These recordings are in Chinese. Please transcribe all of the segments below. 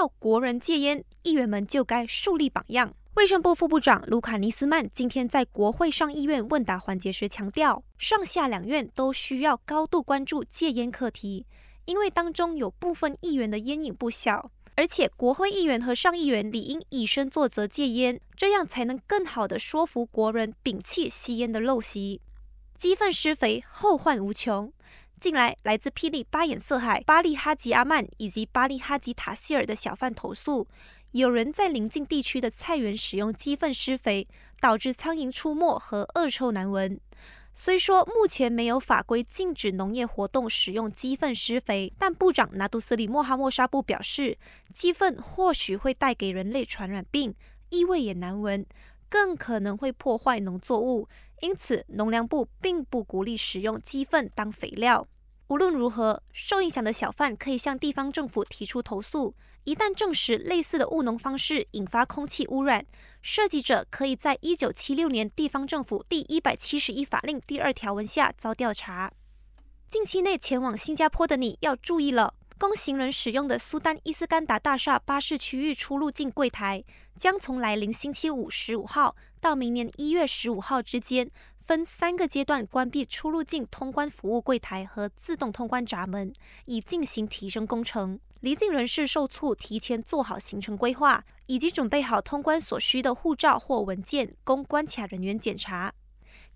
要国人戒烟，议员们就该树立榜样。卫生部副部长卢卡尼斯曼今天在国会上议院问答环节时强调，上下两院都需要高度关注戒烟课题，因为当中有部分议员的烟瘾不小，而且国会议员和上议员理应以身作则戒烟，这样才能更好的说服国人摒弃吸烟的陋习。鸡粪施肥，后患无穷。近来，来自霹雳巴眼色海、巴利哈吉阿曼以及巴利哈吉塔希尔的小贩投诉，有人在邻近地区的菜园使用鸡粪施肥，导致苍蝇出没和恶臭难闻。虽说目前没有法规禁止农业活动使用鸡粪施肥，但部长拿杜斯里莫哈莫沙布表示，鸡粪或许会带给人类传染病，异味也难闻，更可能会破坏农作物。因此，农粮部并不鼓励使用鸡粪当肥料。无论如何，受影响的小贩可以向地方政府提出投诉。一旦证实类似的务农方式引发空气污染，涉及者可以在一九七六年地方政府第一百七十一法令第二条文下遭调查。近期内前往新加坡的你要注意了。供行人使用的苏丹伊斯干达大厦巴士区域出入境柜台，将从来临星期五十五号到明年一月十五号之间，分三个阶段关闭出入境通关服务柜台和自动通关闸门，以进行提升工程。离境人士受促提前做好行程规划，以及准备好通关所需的护照或文件，供关卡人员检查。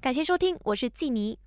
感谢收听，我是季妮。